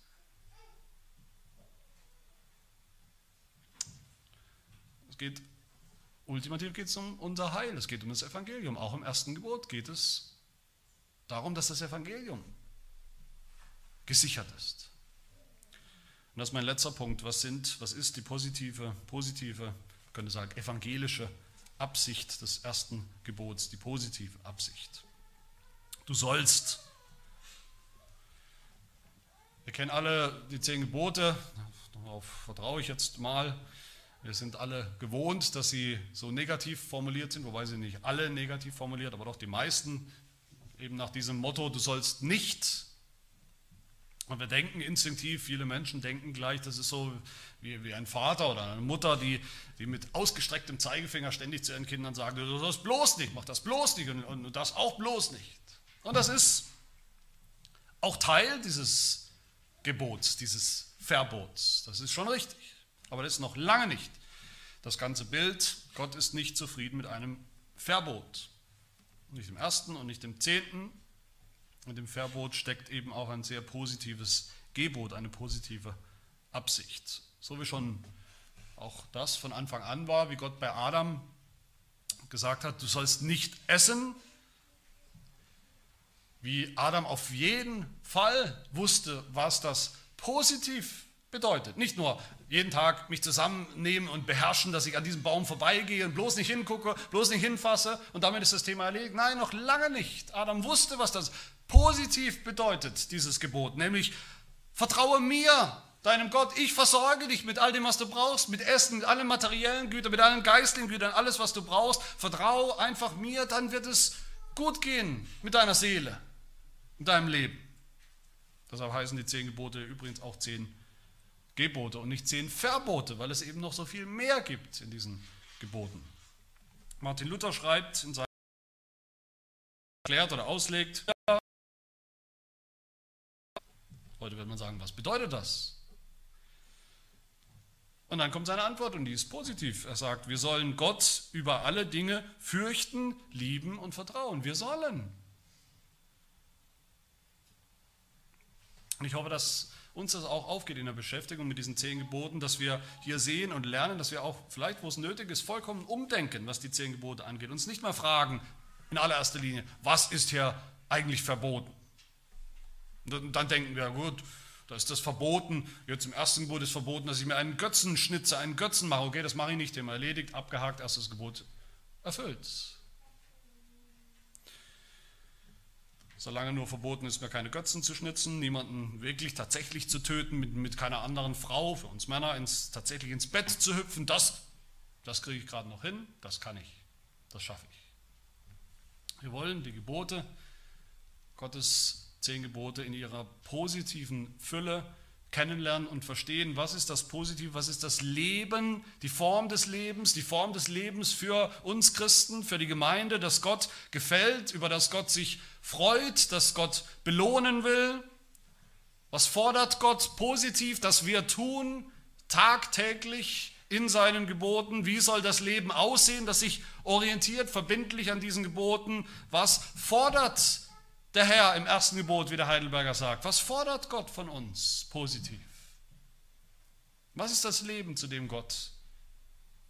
Es geht, ultimativ geht es um unser Heil, es geht um das Evangelium. Auch im ersten Gebot geht es darum, dass das Evangelium gesichert ist. Und das ist mein letzter Punkt. Was sind, was ist die positive, positive, könnte sagen, evangelische Absicht des ersten Gebots, die positive Absicht? Du sollst. Wir kennen alle die zehn Gebote, darauf vertraue ich jetzt mal. Wir sind alle gewohnt, dass sie so negativ formuliert sind, wobei sie nicht alle negativ formuliert, aber doch die meisten eben nach diesem Motto, du sollst nicht und wir denken instinktiv, viele Menschen denken gleich, das ist so wie, wie ein Vater oder eine Mutter, die, die mit ausgestrecktem Zeigefinger ständig zu ihren Kindern sagen, du sollst bloß nicht, mach das bloß nicht und, und das auch bloß nicht. Und das ist auch Teil dieses Gebots, dieses Verbots. Das ist schon richtig. Aber das ist noch lange nicht das ganze Bild. Gott ist nicht zufrieden mit einem Verbot. Nicht im ersten und nicht im zehnten und im Verbot steckt eben auch ein sehr positives Gebot, eine positive Absicht. So wie schon auch das von Anfang an war, wie Gott bei Adam gesagt hat, du sollst nicht essen, wie Adam auf jeden Fall wusste, was das positiv bedeutet. Nicht nur jeden Tag mich zusammennehmen und beherrschen, dass ich an diesem Baum vorbeigehe und bloß nicht hingucke, bloß nicht hinfasse und damit ist das Thema erledigt. Nein, noch lange nicht. Adam wusste, was das positiv bedeutet, dieses Gebot, nämlich vertraue mir, deinem Gott, ich versorge dich mit all dem, was du brauchst, mit Essen, mit allen materiellen Gütern, mit allen geistlichen Gütern, alles, was du brauchst. Vertraue einfach mir, dann wird es gut gehen mit deiner Seele, mit deinem Leben. Deshalb heißen die zehn Gebote übrigens auch zehn Gebote und nicht zehn Verbote, weil es eben noch so viel mehr gibt in diesen Geboten. Martin Luther schreibt in seinem erklärt oder auslegt, Heute wird man sagen, was bedeutet das? Und dann kommt seine Antwort und die ist positiv. Er sagt, wir sollen Gott über alle Dinge fürchten, lieben und vertrauen. Wir sollen. Und ich hoffe, dass uns das auch aufgeht in der Beschäftigung mit diesen zehn Geboten, dass wir hier sehen und lernen, dass wir auch vielleicht, wo es nötig ist, vollkommen umdenken, was die zehn Gebote angeht. Uns nicht mal fragen, in allererster Linie, was ist hier eigentlich verboten? Und dann denken wir, gut, da ist das verboten. Jetzt im ersten Gebot ist verboten, dass ich mir einen Götzen schnitze, einen Götzen mache. Okay, das mache ich nicht, Thema erledigt, abgehakt, erstes Gebot erfüllt. Solange nur verboten ist, mir keine Götzen zu schnitzen, niemanden wirklich tatsächlich zu töten, mit, mit keiner anderen Frau, für uns Männer ins, tatsächlich ins Bett zu hüpfen, das, das kriege ich gerade noch hin, das kann ich, das schaffe ich. Wir wollen die Gebote Gottes zehn Gebote in ihrer positiven Fülle kennenlernen und verstehen, was ist das Positive, was ist das Leben, die Form des Lebens, die Form des Lebens für uns Christen, für die Gemeinde, dass Gott gefällt, über das Gott sich freut, dass Gott belohnen will. Was fordert Gott positiv, dass wir tun, tagtäglich in seinen Geboten? Wie soll das Leben aussehen, das sich orientiert, verbindlich an diesen Geboten? Was fordert Gott? Der Herr im ersten Gebot, wie der Heidelberger sagt. Was fordert Gott von uns positiv? Was ist das Leben, zu dem Gott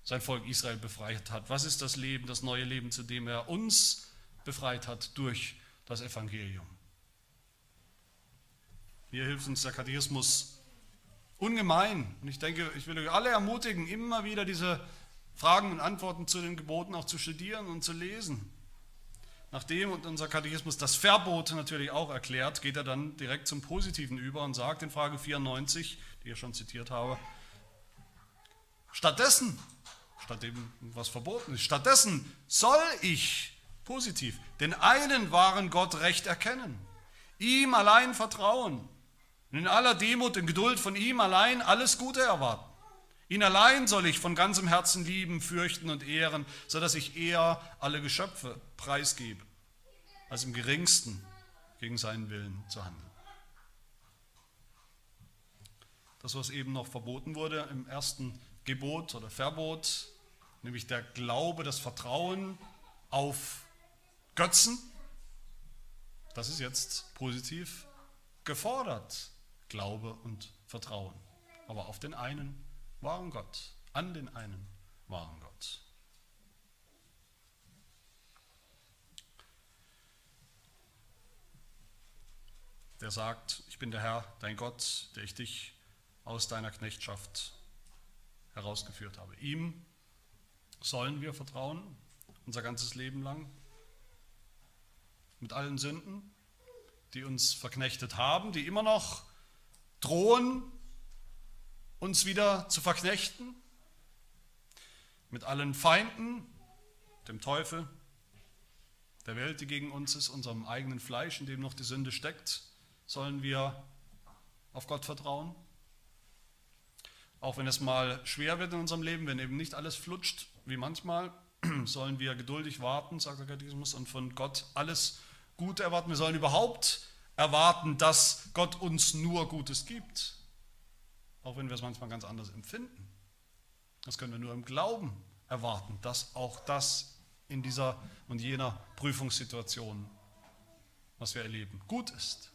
sein Volk Israel befreit hat? Was ist das Leben, das neue Leben, zu dem er uns befreit hat durch das Evangelium? Hier hilft uns der Katechismus ungemein. Und ich denke, ich will euch alle ermutigen, immer wieder diese Fragen und Antworten zu den Geboten auch zu studieren und zu lesen. Nachdem unser Katechismus das Verbot natürlich auch erklärt, geht er dann direkt zum Positiven über und sagt in Frage 94, die ich schon zitiert habe, stattdessen, statt dem, was verboten ist, stattdessen soll ich positiv den einen wahren Gott recht erkennen, ihm allein vertrauen und in aller Demut und Geduld von ihm allein alles Gute erwarten. Ihn allein soll ich von ganzem Herzen lieben, fürchten und ehren, sodass ich eher alle Geschöpfe preisgebe, als im geringsten gegen seinen Willen zu handeln. Das, was eben noch verboten wurde im ersten Gebot oder Verbot, nämlich der Glaube, das Vertrauen auf Götzen, das ist jetzt positiv gefordert, Glaube und Vertrauen, aber auf den einen wahren Gott, an den einen wahren Gott. Der sagt, ich bin der Herr, dein Gott, der ich dich aus deiner Knechtschaft herausgeführt habe. Ihm sollen wir vertrauen, unser ganzes Leben lang, mit allen Sünden, die uns verknechtet haben, die immer noch drohen, uns wieder zu verknechten, mit allen Feinden, dem Teufel, der Welt, die gegen uns ist, unserem eigenen Fleisch, in dem noch die Sünde steckt, sollen wir auf Gott vertrauen. Auch wenn es mal schwer wird in unserem Leben, wenn eben nicht alles flutscht, wie manchmal, sollen wir geduldig warten, sagt der Katechismus, und von Gott alles Gute erwarten. Wir sollen überhaupt erwarten, dass Gott uns nur Gutes gibt, auch wenn wir es manchmal ganz anders empfinden. Das können wir nur im Glauben erwarten, dass auch das in dieser und jener Prüfungssituation, was wir erleben, gut ist.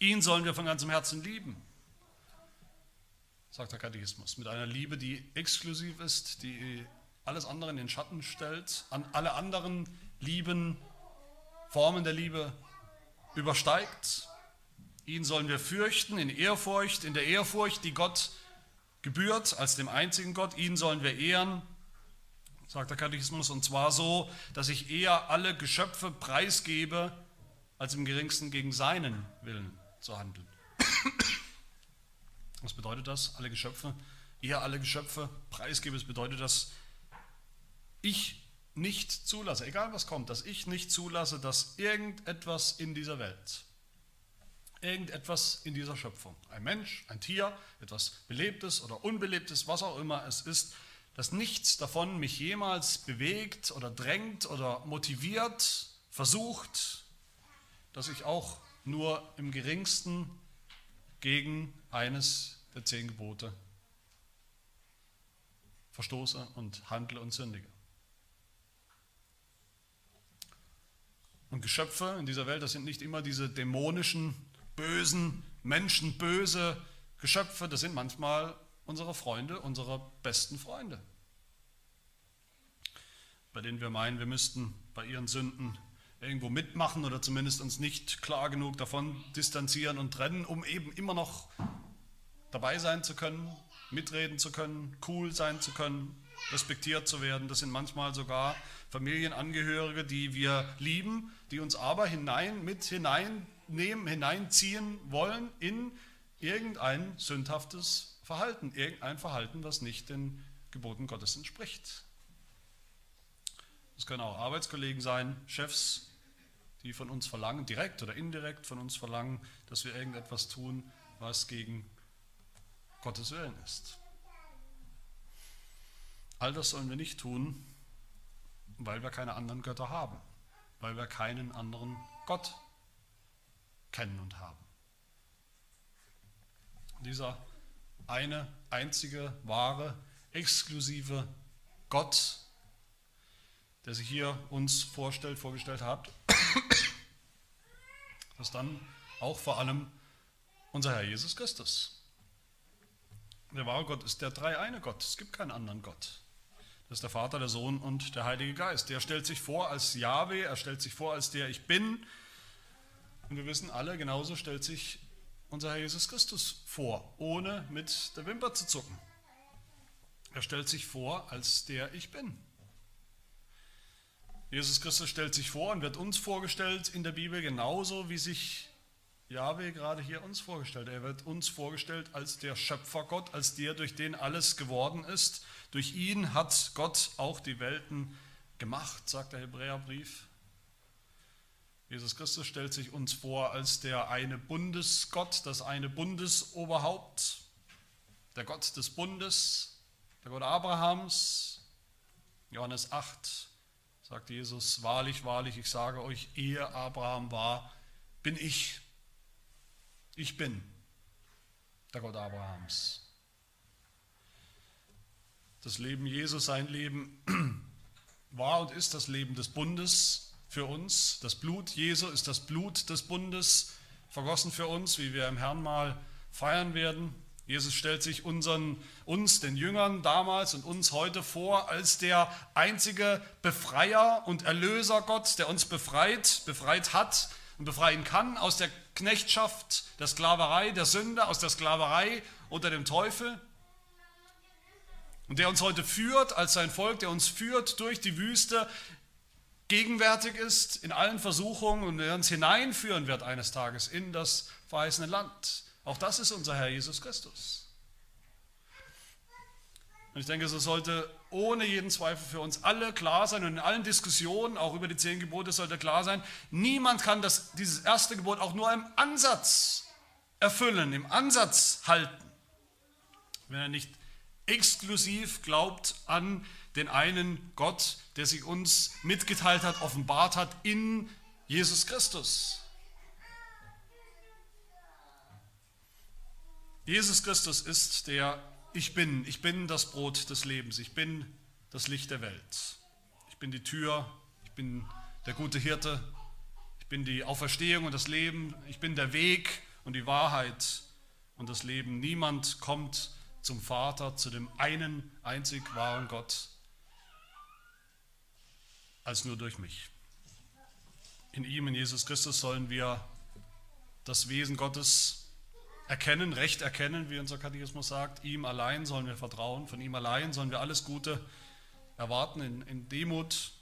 Ihn sollen wir von ganzem Herzen lieben, sagt der Katechismus, mit einer Liebe, die exklusiv ist, die alles andere in den Schatten stellt, an alle anderen Lieben, Formen der Liebe übersteigt. Ihn sollen wir fürchten in Ehrfurcht, in der Ehrfurcht, die Gott gebührt, als dem einzigen Gott. Ihn sollen wir ehren, sagt der Katechismus, und zwar so, dass ich eher alle Geschöpfe preisgebe, als im geringsten gegen seinen Willen zu handeln. Was bedeutet das? Alle Geschöpfe, eher alle Geschöpfe preisgebe. Es bedeutet, dass ich nicht zulasse, egal was kommt, dass ich nicht zulasse, dass irgendetwas in dieser Welt, irgendetwas in dieser Schöpfung, ein Mensch, ein Tier, etwas Belebtes oder Unbelebtes, was auch immer es ist, dass nichts davon mich jemals bewegt oder drängt oder motiviert, versucht, dass ich auch nur im geringsten gegen eines der zehn Gebote verstoße und handle und sündige. Und Geschöpfe in dieser Welt, das sind nicht immer diese dämonischen, bösen, menschenböse Geschöpfe, das sind manchmal unsere Freunde, unsere besten Freunde, bei denen wir meinen, wir müssten bei ihren Sünden irgendwo mitmachen oder zumindest uns nicht klar genug davon distanzieren und trennen, um eben immer noch dabei sein zu können, mitreden zu können, cool sein zu können, respektiert zu werden. Das sind manchmal sogar Familienangehörige, die wir lieben, die uns aber hinein, mit hineinnehmen, hineinziehen wollen in irgendein sündhaftes Verhalten, irgendein Verhalten, was nicht den Geboten Gottes entspricht. Es können auch Arbeitskollegen sein, Chefs, die von uns verlangen, direkt oder indirekt von uns verlangen, dass wir irgendetwas tun, was gegen Gottes Willen ist. All das sollen wir nicht tun, weil wir keine anderen Götter haben, weil wir keinen anderen Gott kennen und haben. Dieser eine einzige, wahre, exklusive Gott, der sich hier uns vorstellt, vorgestellt hat, ist dann auch vor allem unser Herr Jesus Christus. Der wahre Gott ist der dreieine Gott. Es gibt keinen anderen Gott. Das ist der Vater, der Sohn und der Heilige Geist. Der stellt sich vor als Yahweh, er stellt sich vor als der Ich Bin. Und wir wissen alle, genauso stellt sich unser Herr Jesus Christus vor, ohne mit der Wimper zu zucken. Er stellt sich vor als der Ich Bin. Jesus Christus stellt sich vor und wird uns vorgestellt in der Bibel genauso, wie sich Jahwe gerade hier uns vorgestellt. Er wird uns vorgestellt als der Schöpfergott, als der, durch den alles geworden ist. Durch ihn hat Gott auch die Welten gemacht, sagt der Hebräerbrief. Jesus Christus stellt sich uns vor als der eine Bundesgott, das eine Bundesoberhaupt, der Gott des Bundes, der Gott Abrahams. Johannes 8 sagt Jesus, wahrlich, wahrlich, ich sage euch, ehe Abraham war, bin ich ich bin der Gott Abrahams. Das Leben Jesus, sein Leben war und ist das Leben des Bundes für uns. Das Blut Jesu ist das Blut des Bundes, vergossen für uns, wie wir im Herrn mal feiern werden. Jesus stellt sich unseren, uns, den Jüngern damals und uns heute vor als der einzige Befreier und Erlöser Gott, der uns befreit, befreit hat und befreien kann aus der Knechtschaft, der Sklaverei, der Sünde, aus der Sklaverei unter dem Teufel. Und der uns heute führt als sein Volk, der uns führt durch die Wüste, gegenwärtig ist in allen Versuchungen und der uns hineinführen wird eines Tages in das verheißene Land. Auch das ist unser Herr Jesus Christus. Und ich denke, es sollte ohne jeden Zweifel für uns alle klar sein und in allen Diskussionen, auch über die zehn Gebote, sollte klar sein, niemand kann das, dieses erste Gebot auch nur im Ansatz erfüllen, im Ansatz halten, wenn er nicht exklusiv glaubt an den einen Gott, der sich uns mitgeteilt hat, offenbart hat in Jesus Christus. Jesus Christus ist der ich bin, ich bin das Brot des Lebens, ich bin das Licht der Welt. Ich bin die Tür, ich bin der gute Hirte, ich bin die Auferstehung und das Leben, ich bin der Weg und die Wahrheit und das Leben. Niemand kommt zum Vater, zu dem einen einzig wahren Gott, als nur durch mich. In ihm, in Jesus Christus, sollen wir das Wesen Gottes erkennen, recht erkennen, wie unser Katechismus sagt. Ihm allein sollen wir vertrauen, von ihm allein sollen wir alles Gute erwarten, in, in Demut,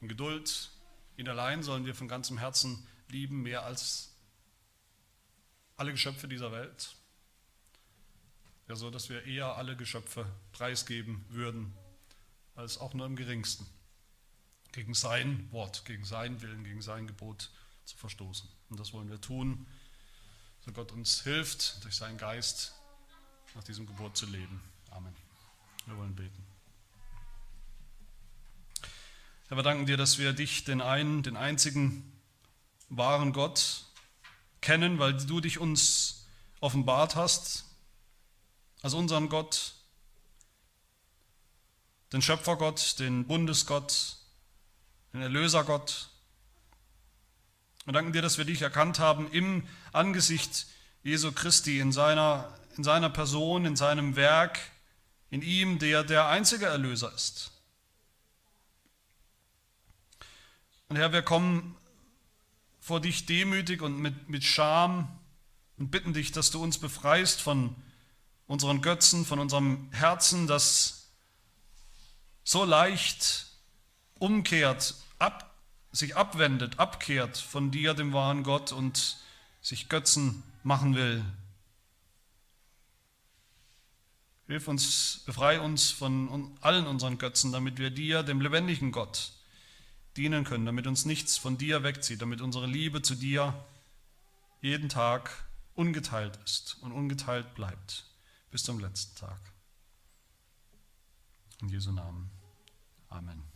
in Geduld. Ihn allein sollen wir von ganzem Herzen lieben, mehr als alle Geschöpfe dieser Welt. Ja, so dass wir eher alle Geschöpfe preisgeben würden, als auch nur im geringsten gegen sein Wort, gegen seinen Willen, gegen sein Gebot zu verstoßen. Und das wollen wir tun so Gott uns hilft, durch seinen Geist nach diesem Gebot zu leben. Amen. Wir wollen beten. Herr, wir danken dir, dass wir dich, den einen, den einzigen wahren Gott, kennen, weil du dich uns offenbart hast als unseren Gott, den Schöpfergott, den Bundesgott, den Erlösergott, wir danken dir, dass wir dich erkannt haben im Angesicht Jesu Christi, in seiner, in seiner Person, in seinem Werk, in ihm, der der einzige Erlöser ist. Und Herr, wir kommen vor dich demütig und mit, mit Scham und bitten dich, dass du uns befreist von unseren Götzen, von unserem Herzen, das so leicht umkehrt, ab, sich abwendet, abkehrt von dir, dem wahren Gott, und sich Götzen machen will. Hilf uns, befreie uns von allen unseren Götzen, damit wir dir, dem lebendigen Gott, dienen können, damit uns nichts von dir wegzieht, damit unsere Liebe zu dir jeden Tag ungeteilt ist und ungeteilt bleibt bis zum letzten Tag. In Jesu Namen. Amen.